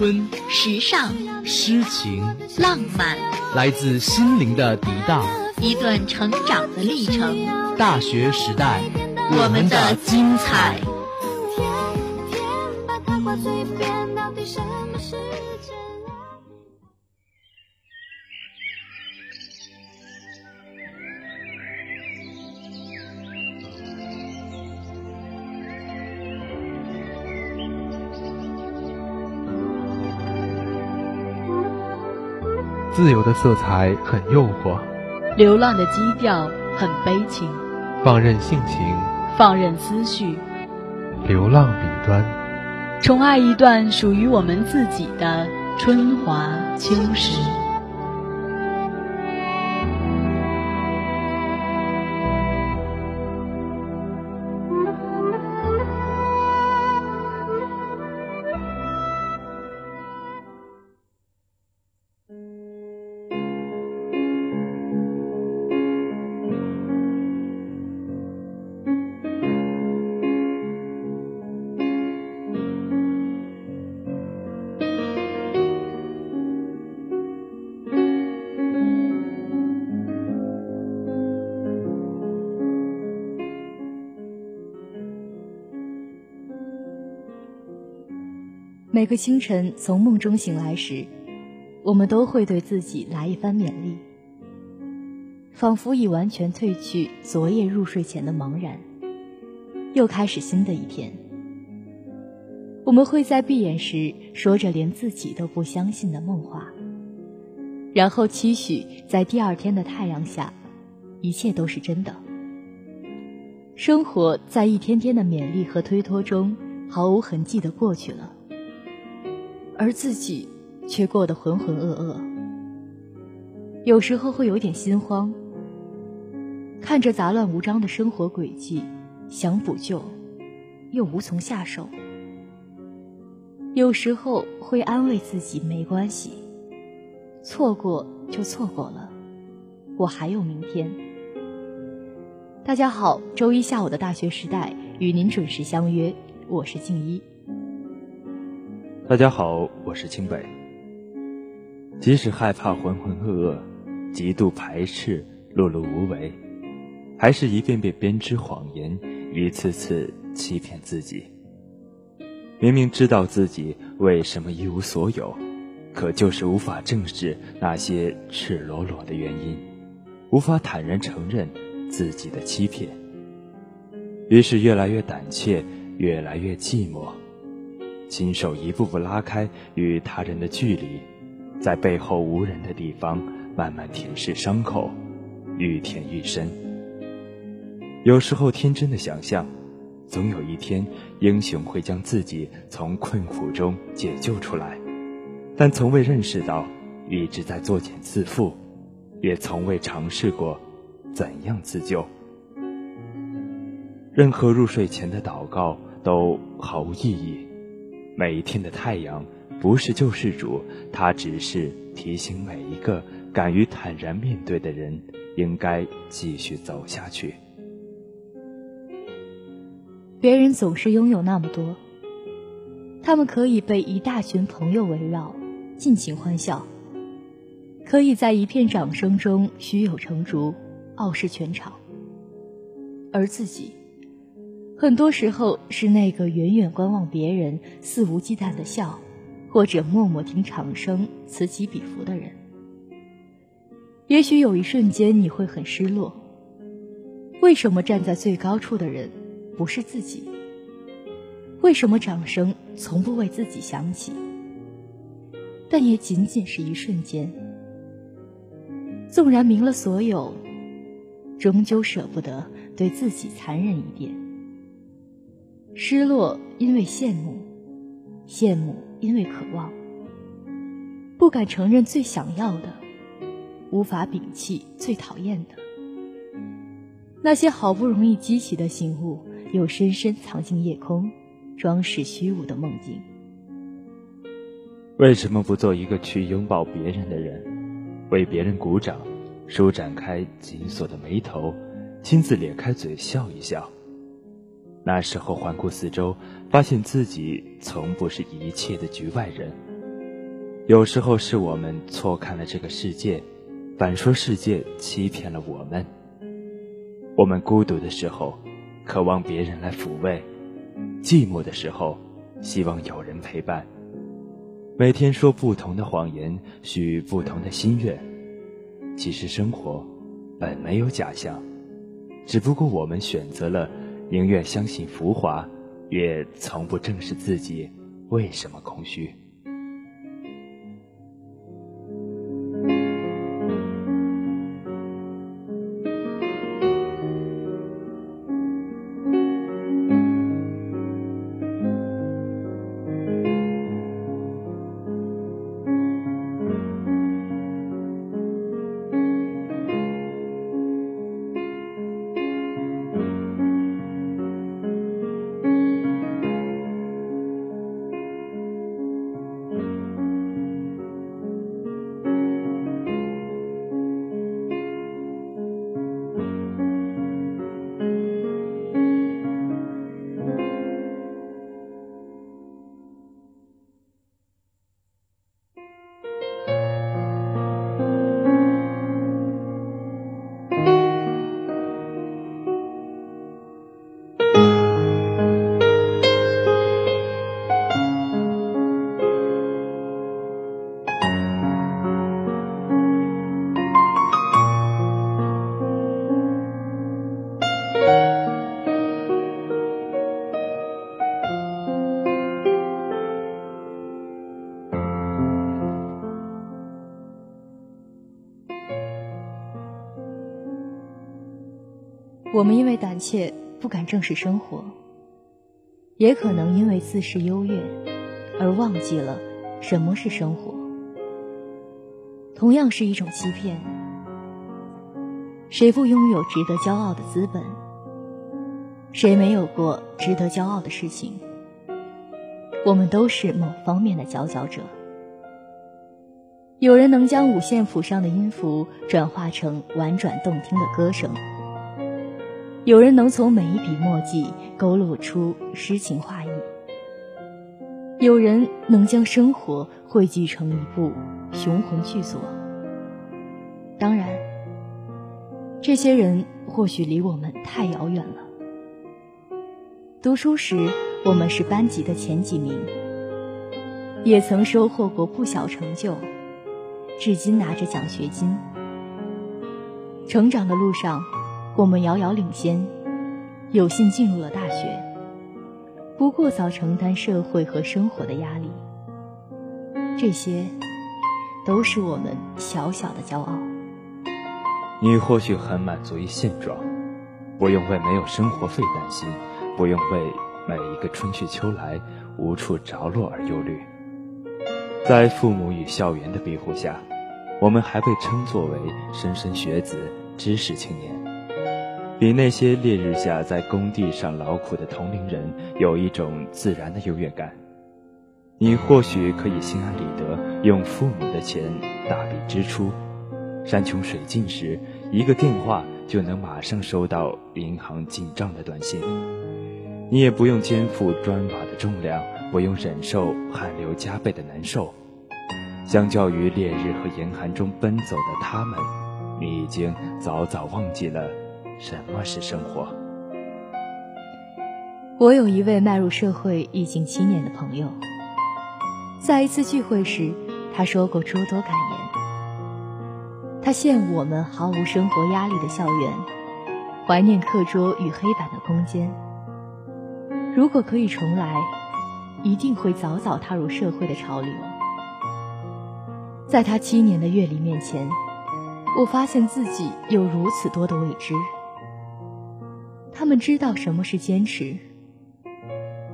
春、时尚、诗情、浪漫，来自心灵的涤荡，一段成长的历程。大学时代，我们的精彩。自由的色彩很诱惑，流浪的基调很悲情，放任性情，放任思绪，流浪彼端，宠爱一段属于我们自己的春华秋实。每个清晨从梦中醒来时，我们都会对自己来一番勉励，仿佛已完全褪去昨夜入睡前的茫然，又开始新的一天。我们会在闭眼时说着连自己都不相信的梦话，然后期许在第二天的太阳下，一切都是真的。生活在一天天的勉励和推脱中毫无痕迹的过去了。而自己却过得浑浑噩噩，有时候会有点心慌。看着杂乱无章的生活轨迹，想补救，又无从下手。有时候会安慰自己没关系，错过就错过了，我还有明天。大家好，周一下午的大学时代与您准时相约，我是静一。大家好，我是清北。即使害怕浑浑噩噩，极度排斥碌碌无为，还是一遍遍编织谎言，一次次欺骗自己。明明知道自己为什么一无所有，可就是无法正视那些赤裸裸的原因，无法坦然承认自己的欺骗。于是越来越胆怯，越来越寂寞。亲手一步步拉开与他人的距离，在背后无人的地方慢慢舔舐伤口，愈舔愈深。有时候天真的想象，总有一天英雄会将自己从困苦中解救出来，但从未认识到一直在作茧自缚，也从未尝试过怎样自救。任何入睡前的祷告都毫无意义。每一天的太阳不是救世主，它只是提醒每一个敢于坦然面对的人，应该继续走下去。别人总是拥有那么多，他们可以被一大群朋友围绕，尽情欢笑，可以在一片掌声中胸有成竹，傲视全场，而自己。很多时候是那个远远观望别人肆无忌惮的笑，或者默默听场声此起彼伏的人。也许有一瞬间你会很失落。为什么站在最高处的人不是自己？为什么掌声从不为自己响起？但也仅仅是一瞬间。纵然明了所有，终究舍不得对自己残忍一点。失落，因为羡慕；羡慕，因为渴望；不敢承认最想要的，无法摒弃最讨厌的。那些好不容易激起的醒悟，又深深藏进夜空，装饰虚无的梦境。为什么不做一个去拥抱别人的人，为别人鼓掌，舒展开紧锁的眉头，亲自咧开嘴笑一笑？那时候环顾四周，发现自己从不是一切的局外人。有时候是我们错看了这个世界，反说世界欺骗了我们。我们孤独的时候，渴望别人来抚慰；寂寞的时候，希望有人陪伴。每天说不同的谎言，许不同的心愿。其实生活本没有假象，只不过我们选择了宁愿相信浮华，也从不正视自己为什么空虚。我们因为胆怯不敢正视生活，也可能因为自视优越而忘记了什么是生活。同样是一种欺骗。谁不拥有值得骄傲的资本？谁没有过值得骄傲的事情？我们都是某方面的佼佼者。有人能将五线谱上的音符转化成婉转动听的歌声。有人能从每一笔墨迹勾勒出诗情画意，有人能将生活汇聚成一部雄浑巨作。当然，这些人或许离我们太遥远了。读书时，我们是班级的前几名，也曾收获过不小成就，至今拿着奖学金。成长的路上。我们遥遥领先，有幸进入了大学，不过早承担社会和生活的压力。这些，都是我们小小的骄傲。你或许很满足于现状，不用为没有生活费担心，不用为每一个春去秋来无处着落而忧虑。在父母与校园的庇护下，我们还被称作为莘莘学子、知识青年。比那些烈日下在工地上劳苦的同龄人有一种自然的优越感。你或许可以心安理得用父母的钱大笔支出，山穷水尽时一个电话就能马上收到银行进账的短信。你也不用肩负砖瓦的重量，不用忍受汗流浃背的难受。相较于烈日和严寒中奔走的他们，你已经早早忘记了。什么是生活？我有一位迈入社会已经七年的朋友，在一次聚会时，他说过诸多感言。他羡慕我们毫无生活压力的校园，怀念课桌与黑板的空间。如果可以重来，一定会早早踏入社会的潮流。在他七年的阅历面前，我发现自己有如此多的未知。他们知道什么是坚持，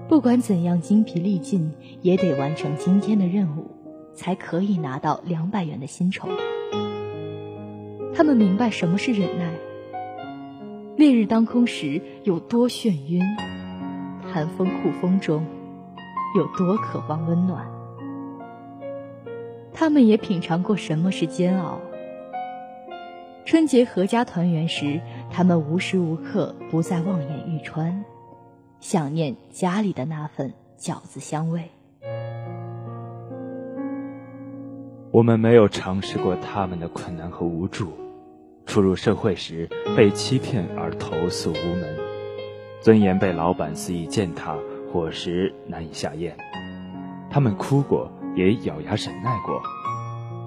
不管怎样精疲力尽，也得完成今天的任务，才可以拿到两百元的薪酬。他们明白什么是忍耐。烈日当空时有多眩晕，寒风酷风中有多渴望温暖。他们也品尝过什么是煎熬。春节阖家团圆时，他们无时无刻不在望眼欲穿，想念家里的那份饺子香味。我们没有尝试过他们的困难和无助。初入社会时被欺骗而投诉无门，尊严被老板肆意践踏，伙食难以下咽。他们哭过，也咬牙忍耐过，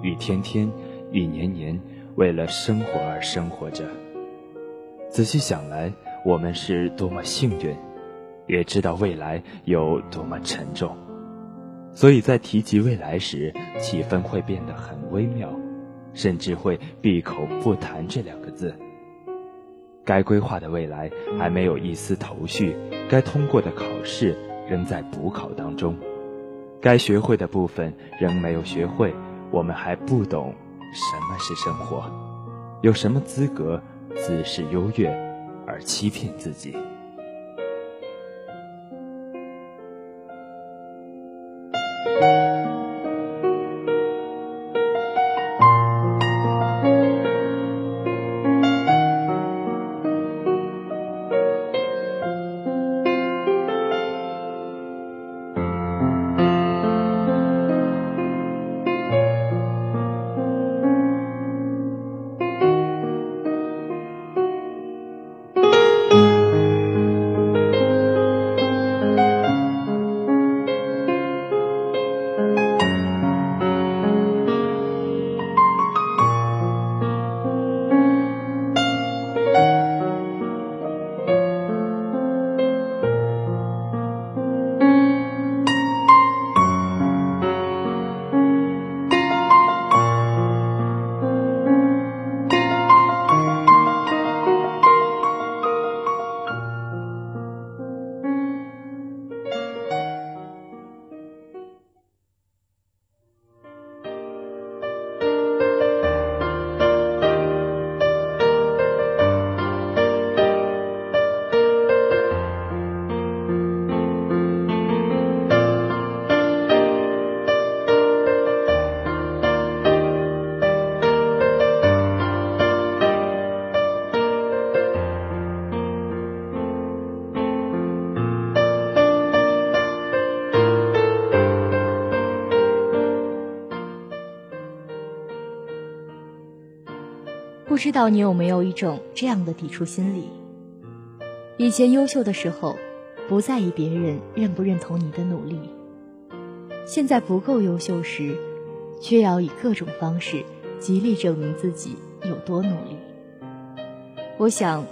一天天，一年年，为了生活而生活着。仔细想来，我们是多么幸运，也知道未来有多么沉重，所以在提及未来时，气氛会变得很微妙。甚至会闭口不谈这两个字。该规划的未来还没有一丝头绪，该通过的考试仍在补考当中，该学会的部分仍没有学会。我们还不懂什么是生活，有什么资格自视优越而欺骗自己？知道你有没有一种这样的抵触心理？以前优秀的时候，不在意别人认不认同你的努力；现在不够优秀时，却要以各种方式极力证明自己有多努力。我想，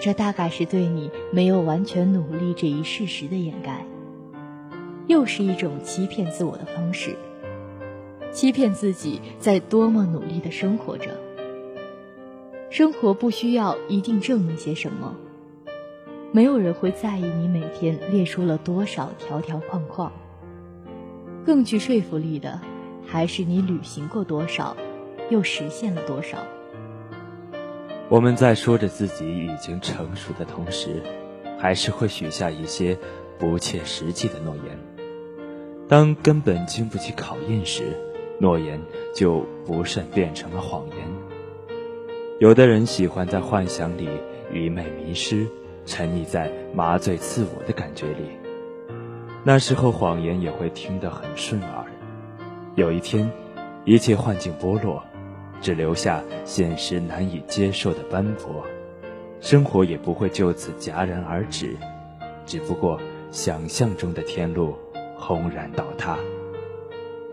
这大概是对你没有完全努力这一事实的掩盖，又是一种欺骗自我的方式，欺骗自己在多么努力的生活着。生活不需要一定证明些什么，没有人会在意你每天列出了多少条条框框。更具说服力的，还是你履行过多少，又实现了多少。我们在说着自己已经成熟的同时，还是会许下一些不切实际的诺言。当根本经不起考验时，诺言就不慎变成了谎言。有的人喜欢在幻想里愚昧迷失，沉溺在麻醉自我的感觉里。那时候谎言也会听得很顺耳。有一天，一切幻境剥落，只留下现实难以接受的斑驳，生活也不会就此戛然而止，只不过想象中的天路轰然倒塌，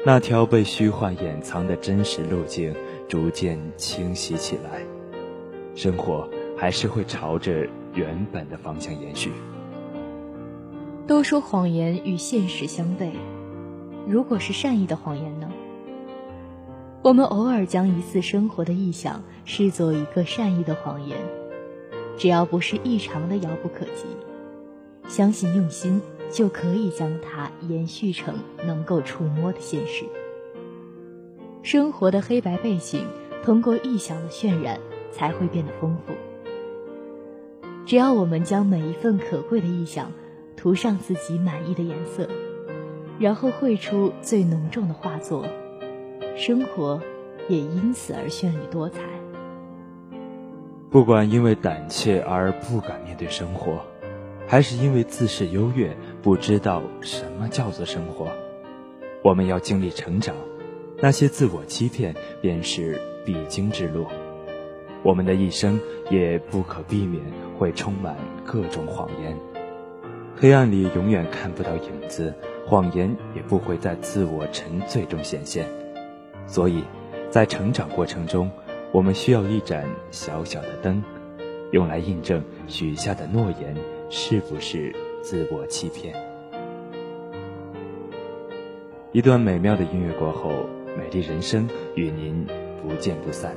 那条被虚幻掩藏的真实路径逐渐清晰起来。生活还是会朝着原本的方向延续。都说谎言与现实相悖，如果是善意的谎言呢？我们偶尔将一次生活的臆想视作一个善意的谎言，只要不是异常的遥不可及，相信用心就可以将它延续成能够触摸的现实。生活的黑白背景通过臆想的渲染才会变得丰富。只要我们将每一份可贵的意象涂上自己满意的颜色，然后绘出最浓重的画作，生活也因此而绚丽多彩。不管因为胆怯而不敢面对生活，还是因为自视优越不知道什么叫做生活，我们要经历成长。那些自我欺骗便是必经之路。我们的一生也不可避免会充满各种谎言。黑暗里永远看不到影子，谎言也不会在自我沉醉中显现。所以，在成长过程中，我们需要一盏小小的灯，用来印证许下的诺言是不是自我欺骗。一段美妙的音乐过后，美丽人生与您不见不散。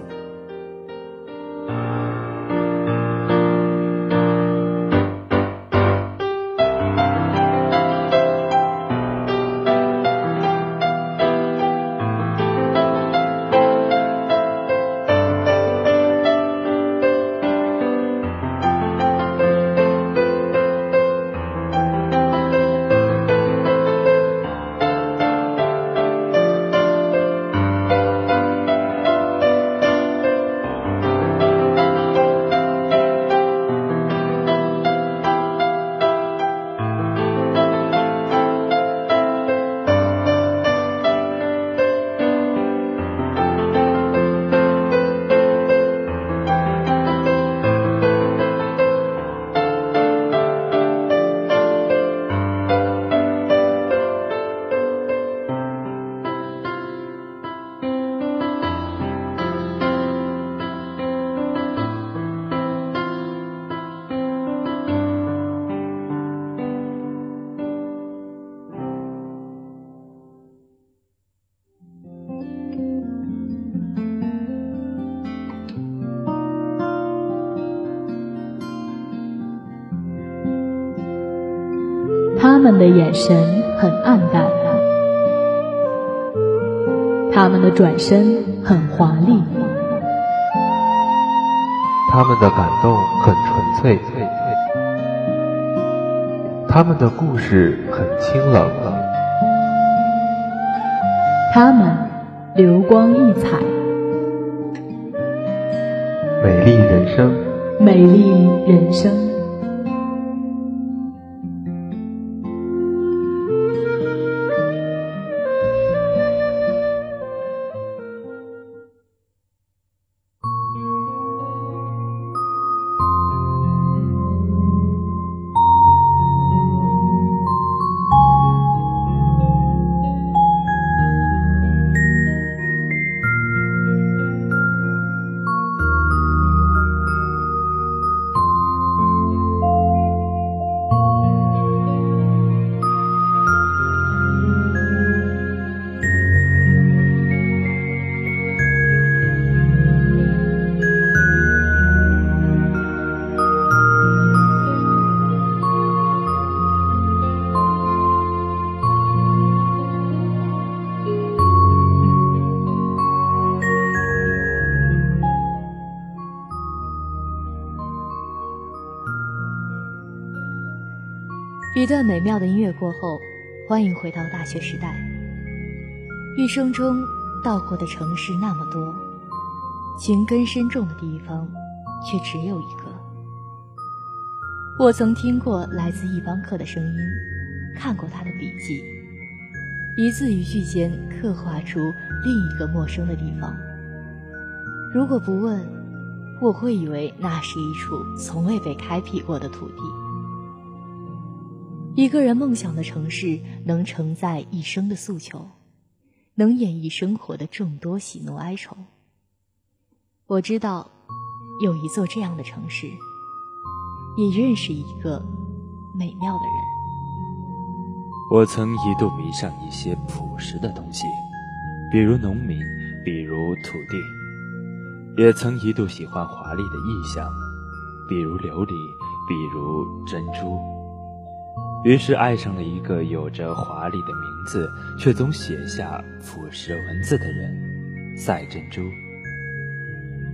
们的眼神很暗淡，他们的转身很华丽，他们的感动很纯粹，他们的故事很清冷，他们流光溢彩，美丽人生，美丽人生。段美妙的音乐过后，欢迎回到大学时代。一生中到过的城市那么多，情根深重的地方却只有一个。我曾听过来自一帮客的声音，看过他的笔记，一字一句间刻画出另一个陌生的地方。如果不问，我会以为那是一处从未被开辟过的土地。一个人梦想的城市，能承载一生的诉求，能演绎生活的众多喜怒哀愁。我知道，有一座这样的城市，也认识一个美妙的人。我曾一度迷上一些朴实的东西，比如农民，比如土地；也曾一度喜欢华丽的意象，比如琉璃，比如珍珠。于是爱上了一个有着华丽的名字，却总写下腐蚀文字的人，赛珍珠。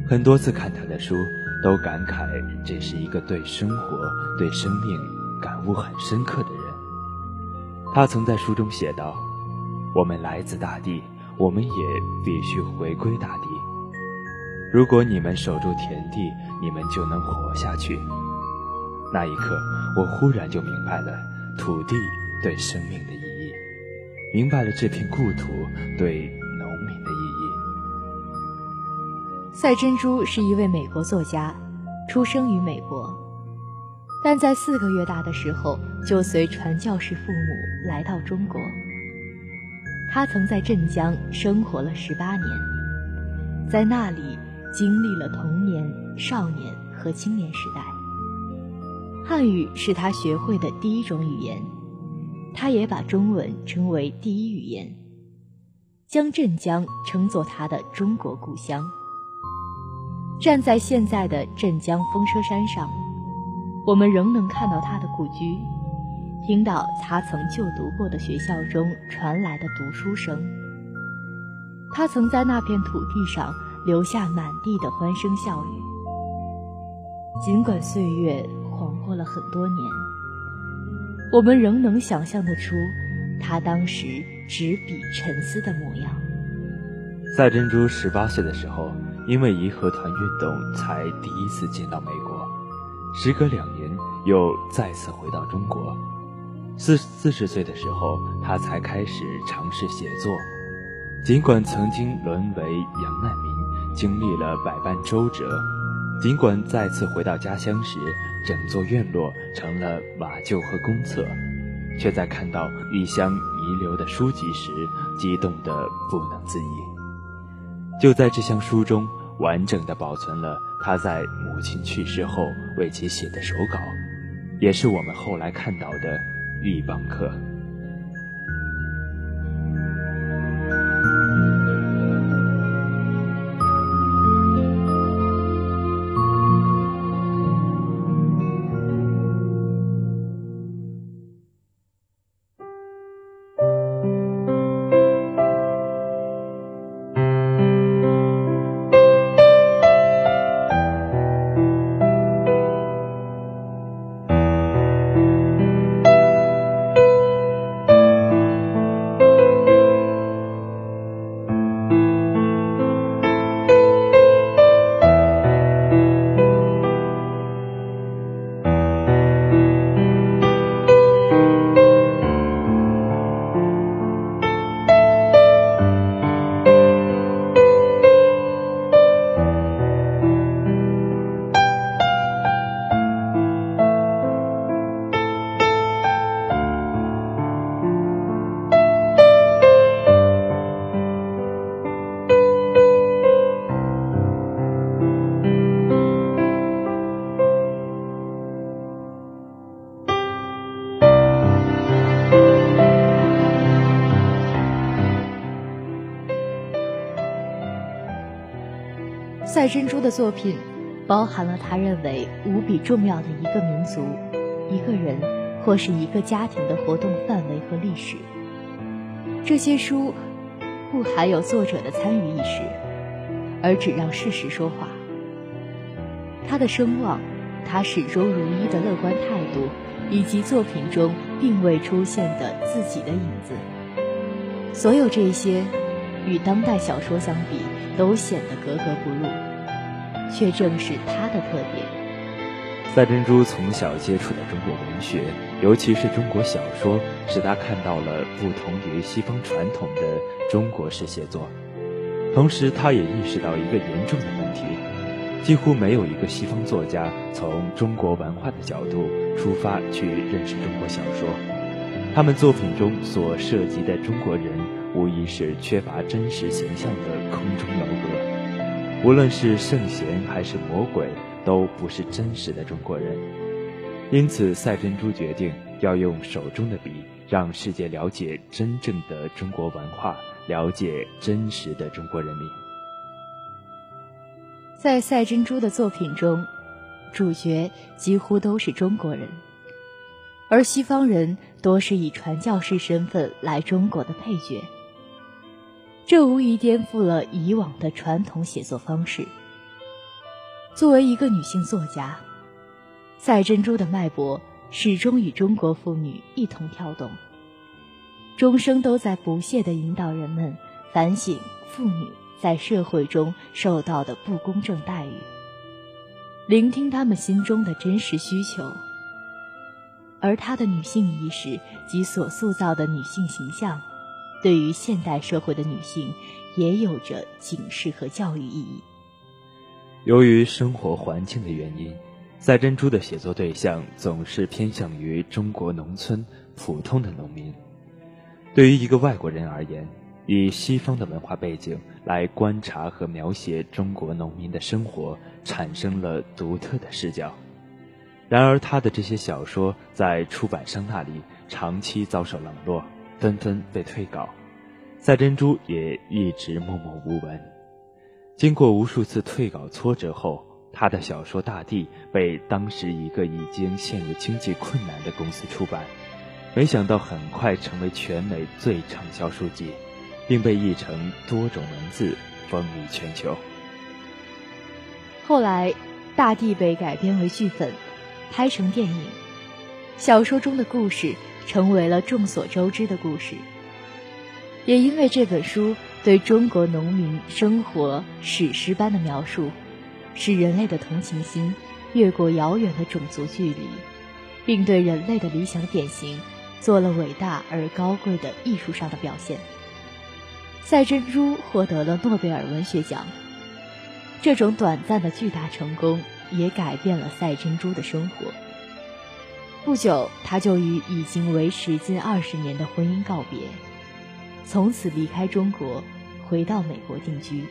很多次看他的书，都感慨这是一个对生活、对生命感悟很深刻的人。他曾在书中写道：“我们来自大地，我们也必须回归大地。如果你们守住田地，你们就能活下去。”那一刻，我忽然就明白了土地对生命的意义，明白了这片故土对农民的意义。赛珍珠是一位美国作家，出生于美国，但在四个月大的时候就随传教士父母来到中国。他曾在镇江生活了十八年，在那里经历了童年、少年和青年时代。汉语是他学会的第一种语言，他也把中文称为第一语言，将镇江称作他的中国故乡。站在现在的镇江风车山上，我们仍能看到他的故居，听到他曾就读过的学校中传来的读书声。他曾在那片土地上留下满地的欢声笑语，尽管岁月。过了很多年，我们仍能想象得出他当时执笔沉思的模样。赛珍珠十八岁的时候，因为义和团运动才第一次见到美国，时隔两年又再次回到中国。四四十岁的时候，他才开始尝试写作。尽管曾经沦为洋难民，经历了百般周折。尽管再次回到家乡时，整座院落成了瓦旧和公厕，却在看到异乡遗留的书籍时，激动得不能自已。就在这箱书中，完整的保存了他在母亲去世后为其写的手稿，也是我们后来看到的《玉邦课》。赛珍珠的作品，包含了他认为无比重要的一个民族、一个人或是一个家庭的活动范围和历史。这些书不含有作者的参与意识，而只让事实说话。他的声望，他始终如一的乐观态度，以及作品中并未出现的自己的影子，所有这些，与当代小说相比。都显得格格不入，却正是他的特点。赛珍珠从小接触的中国文学，尤其是中国小说，使他看到了不同于西方传统的中国式写作。同时，他也意识到一个严重的问题：几乎没有一个西方作家从中国文化的角度出发去认识中国小说。他们作品中所涉及的中国人。无疑是缺乏真实形象的空中楼阁，无论是圣贤还是魔鬼，都不是真实的中国人。因此，赛珍珠决定要用手中的笔，让世界了解真正的中国文化，了解真实的中国人民。在赛珍珠的作品中，主角几乎都是中国人，而西方人多是以传教士身份来中国的配角。这无疑颠覆了以往的传统写作方式。作为一个女性作家，赛珍珠的脉搏始终与中国妇女一同跳动，终生都在不懈地引导人们反省妇女在社会中受到的不公正待遇，聆听她们心中的真实需求。而她的女性意识及所塑造的女性形象。对于现代社会的女性，也有着警示和教育意义。由于生活环境的原因，赛珍珠的写作对象总是偏向于中国农村普通的农民。对于一个外国人而言，以西方的文化背景来观察和描写中国农民的生活，产生了独特的视角。然而，他的这些小说在出版商那里长期遭受冷落。纷纷被退稿，赛珍珠也一直默默无闻。经过无数次退稿挫折后，他的小说《大地》被当时一个已经陷入经济困难的公司出版，没想到很快成为全美最畅销书籍，并被译成多种文字，风靡全球。后来，《大地》被改编为剧本，拍成电影，小说中的故事。成为了众所周知的故事，也因为这本书对中国农民生活史诗般的描述，使人类的同情心越过遥远的种族距离，并对人类的理想典型做了伟大而高贵的艺术上的表现。赛珍珠获得了诺贝尔文学奖，这种短暂的巨大成功也改变了赛珍珠的生活。不久，他就与已经维持近二十年的婚姻告别，从此离开中国，回到美国定居。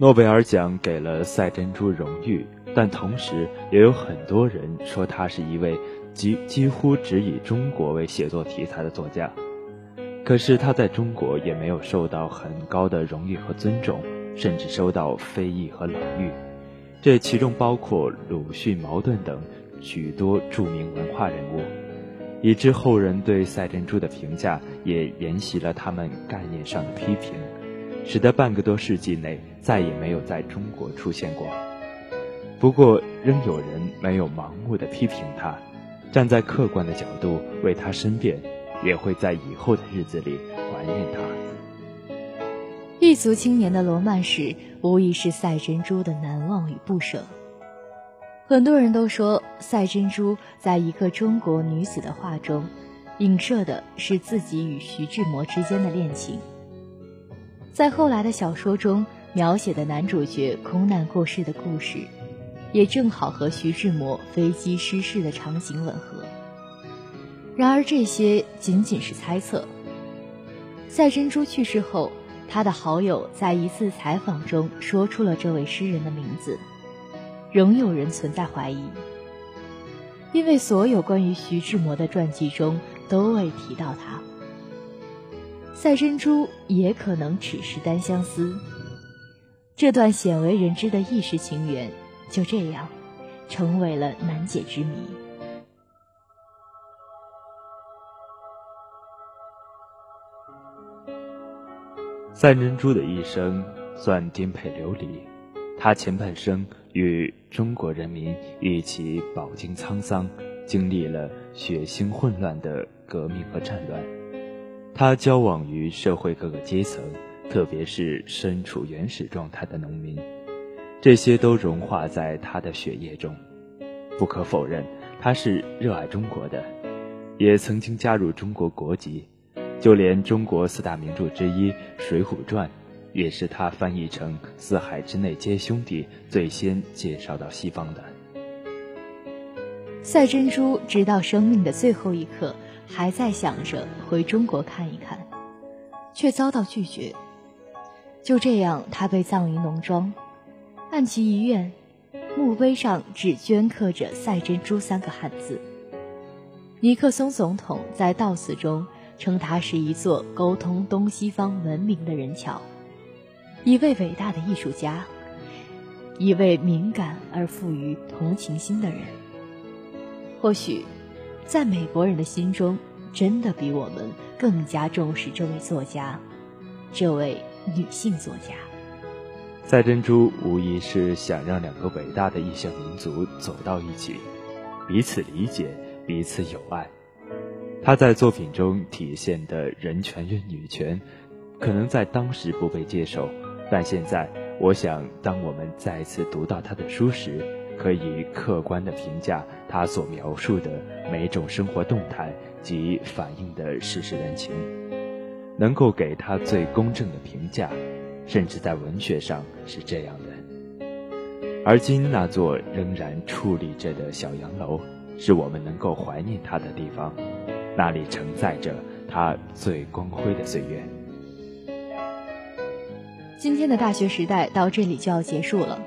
诺贝尔奖给了赛珍珠荣誉，但同时也有很多人说他是一位几几乎只以中国为写作题材的作家。可是他在中国也没有受到很高的荣誉和尊重，甚至受到非议和冷遇。这其中包括鲁迅、茅盾等许多著名文化人物，以致后人对赛珍珠的评价也沿袭了他们概念上的批评。使得半个多世纪内再也没有在中国出现过。不过，仍有人没有盲目的批评他，站在客观的角度为他申辩，也会在以后的日子里怀念他。异族青年的罗曼史，无疑是赛珍珠的难忘与不舍。很多人都说，赛珍珠在一个中国女子的画中，影射的是自己与徐志摩之间的恋情。在后来的小说中描写的男主角空难过世的故事，也正好和徐志摩飞机失事的场景吻合。然而这些仅仅是猜测。赛珍珠去世后，他的好友在一次采访中说出了这位诗人的名字，仍有人存在怀疑，因为所有关于徐志摩的传记中都未提到他。赛珍珠也可能只是单相思。这段鲜为人知的异世情缘，就这样成为了难解之谜。赛珍珠的一生算颠沛流离，他前半生与中国人民一起饱经沧桑，经历了血腥混乱的革命和战乱。他交往于社会各个阶层，特别是身处原始状态的农民，这些都融化在他的血液中。不可否认，他是热爱中国的，也曾经加入中国国籍。就连中国四大名著之一《水浒传》，也是他翻译成“四海之内皆兄弟”最先介绍到西方的。赛珍珠直到生命的最后一刻，还在想着回中国看一看，却遭到拒绝。就这样，他被葬于农庄，按其遗愿，墓碑上只镌刻着“赛珍珠”三个汉字。尼克松总统在悼词中。称它是一座沟通东西方文明的人桥，一位伟大的艺术家，一位敏感而富于同情心的人。或许，在美国人的心中，真的比我们更加重视这位作家，这位女性作家。赛珍珠无疑是想让两个伟大的异乡民族走到一起，彼此理解，彼此友爱。她在作品中体现的人权与女权，可能在当时不被接受，但现在，我想，当我们再次读到她的书时，可以客观地评价他所描述的每种生活动态及反映的世事人情，能够给他最公正的评价，甚至在文学上是这样的。而今那座仍然矗立着的小洋楼，是我们能够怀念他的地方。那里承载着他最光辉的岁月。今天的大学时代到这里就要结束了。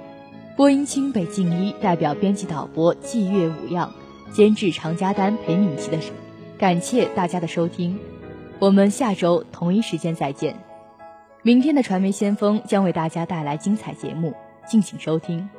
播音清北静一代表编辑导播季月武样，监制常家丹裴敏琪的，感谢大家的收听。我们下周同一时间再见。明天的传媒先锋将为大家带来精彩节目，敬请收听。